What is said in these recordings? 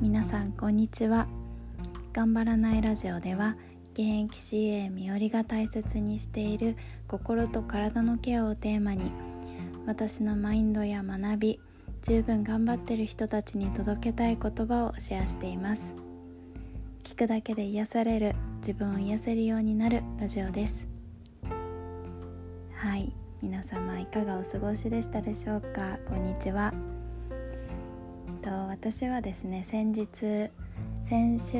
皆さんこんにちは。頑張らないラジオでは現役 CA みおりが大切にしている心と体のケアをテーマに私のマインドや学び十分頑張ってる人たちに届けたい言葉をシェアしています。聞くだけで癒される自分を癒せるようになるラジオです。はい。皆様いかがお過ごしでしたでしょうか？こんにちは。私はですね先日先週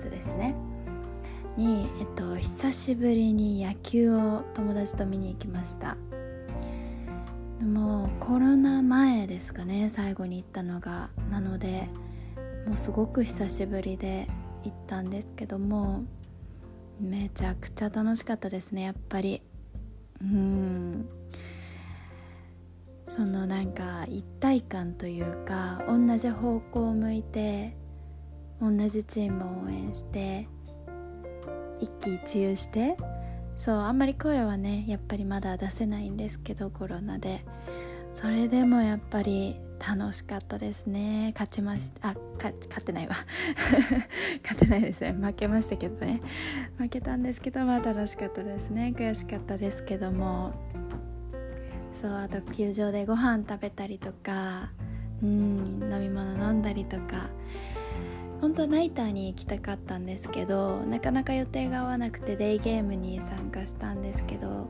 末ですねに、えっと、久しぶりに野球を友達と見に行きました。もうコロナ前ですかね最後に行ったのが。なのでもうすごく久しぶりで行ったんですけどもめちゃくちゃ楽しかったですねやっぱり。うん。そのなんか一体感というか同じ方向を向いて同じチームを応援して一喜一憂してそうあんまり声はねやっぱりまだ出せないんですけどコロナで。それでもやっぱり楽しかったですね。勝ちましたあ勝ってないわ。勝ってないですね。負けましたけどね。負けたんですけどまあ楽しかったですね。悔しかったですけども。そうあと球場でご飯食べたりとかうん飲み物飲んだりとか。本当はナイターに行きたかったんですけどなかなか予定が合わなくてデイゲームに参加したんですけど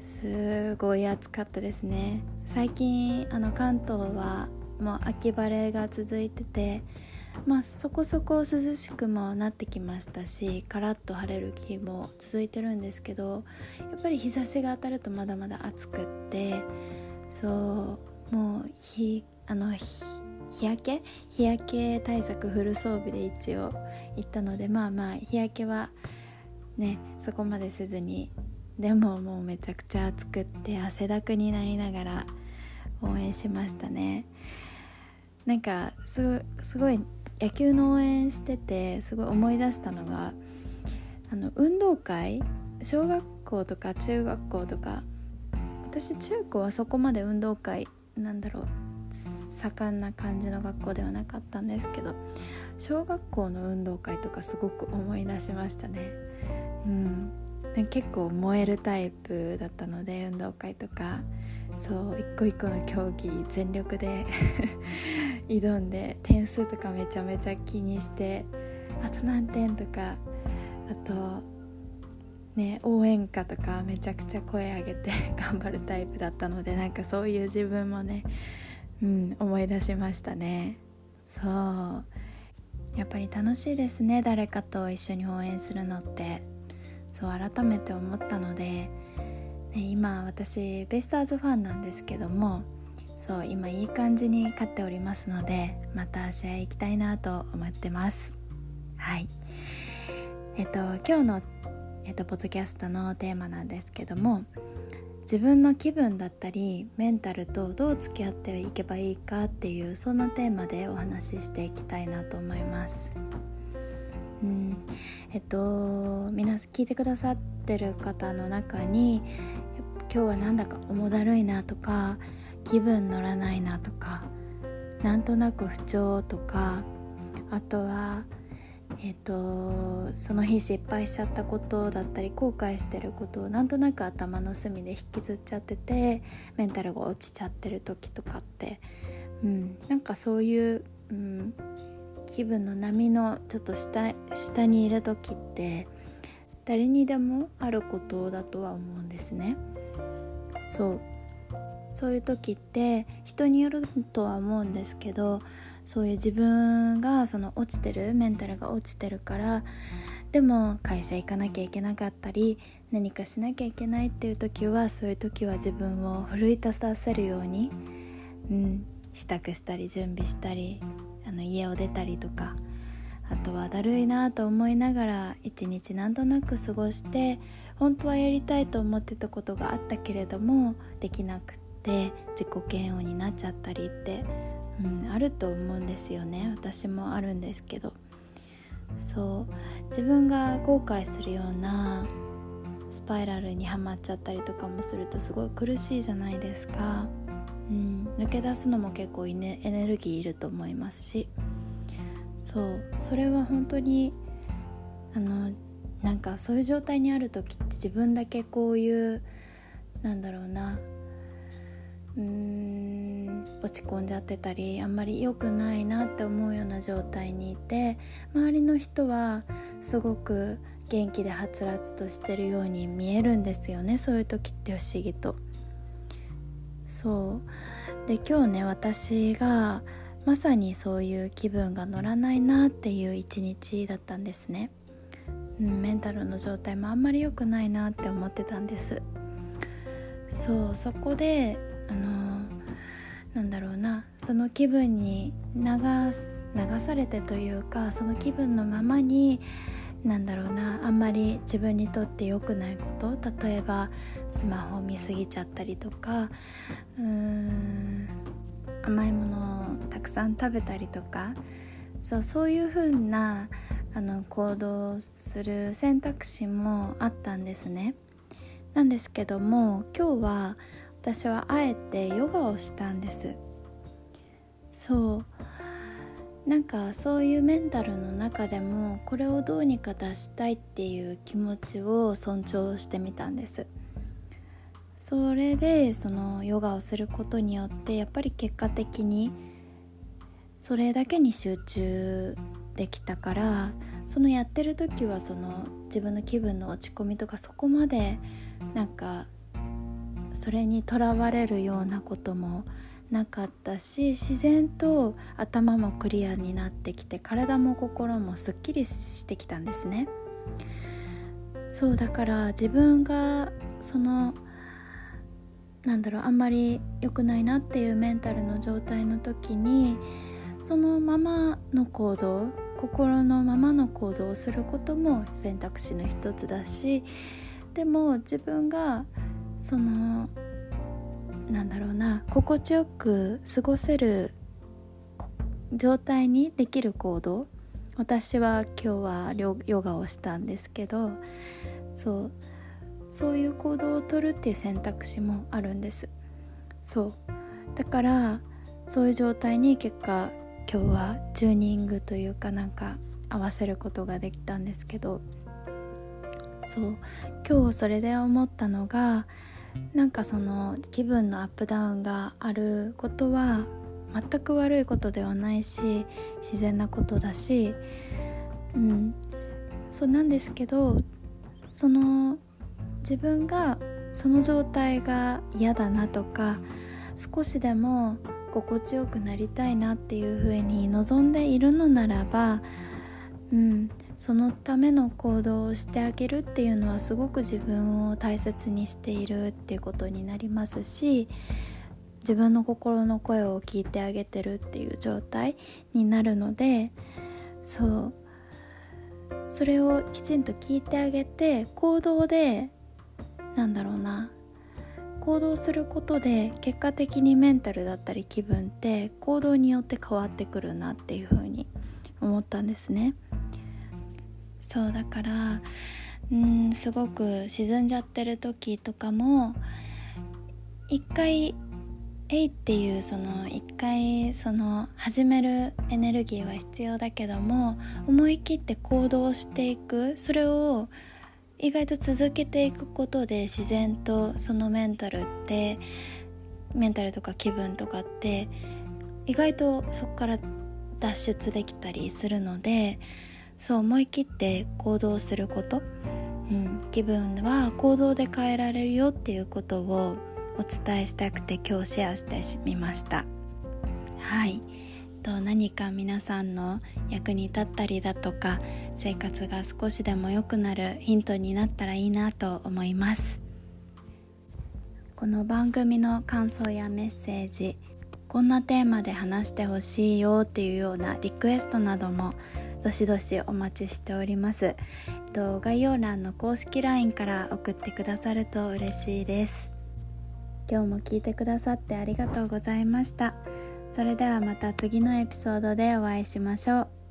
すごい暑かったですね。最近あの関東はもう秋晴れが続いててまあそこそこ涼しくもなってきましたしカラッと晴れる日も続いてるんですけどやっぱり日差しが当たるとまだまだ暑くってそうもう日あの日日焼け？日焼け対策フル装備で一応行ったのでまあまあ日焼けはねそこまでせずにでももうめちゃくちゃ暑くって汗だくになりながら応援しましたね。なんかすごい野球の応援しててすごい思い出したのがあの運動会小学校とか中学校とか私中高はそこまで運動会なんだろう盛んな感じの学校ではなかったんですけど小学校の運動会とかすごく思い出しましたね。うん結構燃えるタイプだったので運動会とかそう一個一個の競技全力で挑んで点数とかめちゃめちゃ気にしてあと何点とかあとね応援歌とかめちゃくちゃ声上げて 頑張るタイプだったのでなんかそういう自分もねうん思い出しましたね。そう。やっぱり楽しいですね誰かと一緒に応援するのって。そう改めて思ったので、ね、今私ベイスターズファンなんですけどもそう今いい感じに勝っておりますのでまた試合行きたいなと思ってます。はい。えっと今日の、えっと、ポッドキャストのテーマなんですけども自分の気分だったりメンタルとどう付き合っていけばいいかっていうそんなテーマでお話ししていきたいなと思います。うん。えっと皆さん聞いてくださってる方の中に今日はなんだか重だるいなとか気分乗らないなとかなんとなく不調とかあとはえーと、その日失敗しちゃったことだったり後悔してることをなんとなく頭の隅で引きずっちゃっててメンタルが落ちちゃってる時とかって、うん、なんかそういう、うん、気分の波のちょっと下下にいる時って誰にでもあることだとは思うんですね。そうそういう時って人によるとは思うんですけどそういう自分がその落ちてるメンタルが落ちてるからでも会社行かなきゃいけなかったり何かしなきゃいけないっていう時はそういう時は自分を奮い立たせるように、うん、支度したり準備したりあの家を出たりとかあとはだるいなと思いながら一日なんとなく過ごして本当はやりたいと思ってたことがあったけれどもできなくてって自己嫌悪になっちゃったりってうん、あると思うんですよね。私もあるんですけど。そう。自分が後悔するようなスパイラルにはまっちゃったりとかもするとすごい苦しいじゃないですか、うん、抜け出すのも結構エネルギーいると思いますし。そう。それは本当にあのなんかそういう状態にある時って自分だけこういうなんだろうなうーん落ち込んじゃってたりあんまり良くないなって思うような状態にいて周りの人はすごく元気ではつらつとしてるように見えるんですよね。そういう時って不思議と。そう。で今日ね私がまさにそういう気分が乗らないなっていう一日だったんですね、うん、メンタルの状態もあんまり良くないなって思ってたんです。そうそこであのなんだろうな。その気分に流流されてというかその気分のままになんだろうな。あんまり自分にとって良くないこと。例えばスマホを見すぎちゃったりとか。うーん。甘いものをたくさん食べたりとか。そうそういう風なあな行動する選択肢もあったんですね。なんですけども今日は私はあえてヨガをしたんです。そう。なんかそういうメンタルの中でもこれをどうにか出したいっていう気持ちを尊重してみたんです。それでそのヨガをすることによってやっぱり結果的にそれだけに集中できたからそのやってる時はその自分の気分の落ち込みとかそこまでなんかそれにとらわれるようなこともなかったし自然と頭もクリアになってきて体も心もすっきりしてきたんですね。そうだから自分がそのなんだろうあんまり良くないなっていうメンタルの状態の時にそのままの行動心のままの行動をすることも選択肢の一つだしでも自分がそのなんだろうな心地よく過ごせる状態にできる行動。私は今日はヨガをしたんですけどそうそういう行動をとるっていう選択肢もあるんです。そう。だからそういう状態に結果今日はチューニングというかなんか合わせることができたんですけど。そう。今日それで思ったのがなんかその気分のアップダウンがあることは全く悪いことではないし自然なことだしうん。そうなんですけどその自分がその状態が嫌だなとか少しでも心地よくなりたいなっていうふうに望んでいるのならば、うん、そのための行動をしてあげるっていうのはすごく自分を大切にしているっていうことになりますし自分の心の声を聞いてあげてるっていう状態になるのでそうそれをきちんと聞いてあげて行動でなんだろうな行動することで結果的にメンタルだったり気分って行動によって変わってくるなっていうふうに思ったんですね。そうだからうんすごく沈んじゃってる時とかも一回「えい」っていうその一回その始めるエネルギーは必要だけども思い切って行動していくそれを意外と続けていくことで自然とそのメンタルってメンタルとか気分とかって意外とそこから脱出できたりするのでそう思い切って行動すること、うん、気分は行動で変えられるよっていうことをお伝えしたくて今日シェアしてみました。はい。と何か皆さんの役に立ったりだとか生活が少しでも良くなるヒントになったらいいなと思います。この番組の感想やメッセージこんなテーマで話してほしいよっていうようなリクエストなどもどしどしお待ちしております、と、概要欄の公式 LINE から送ってくださると嬉しいです。今日も聞いてくださってありがとうございました。それではまた次のエピソードでお会いしましょう。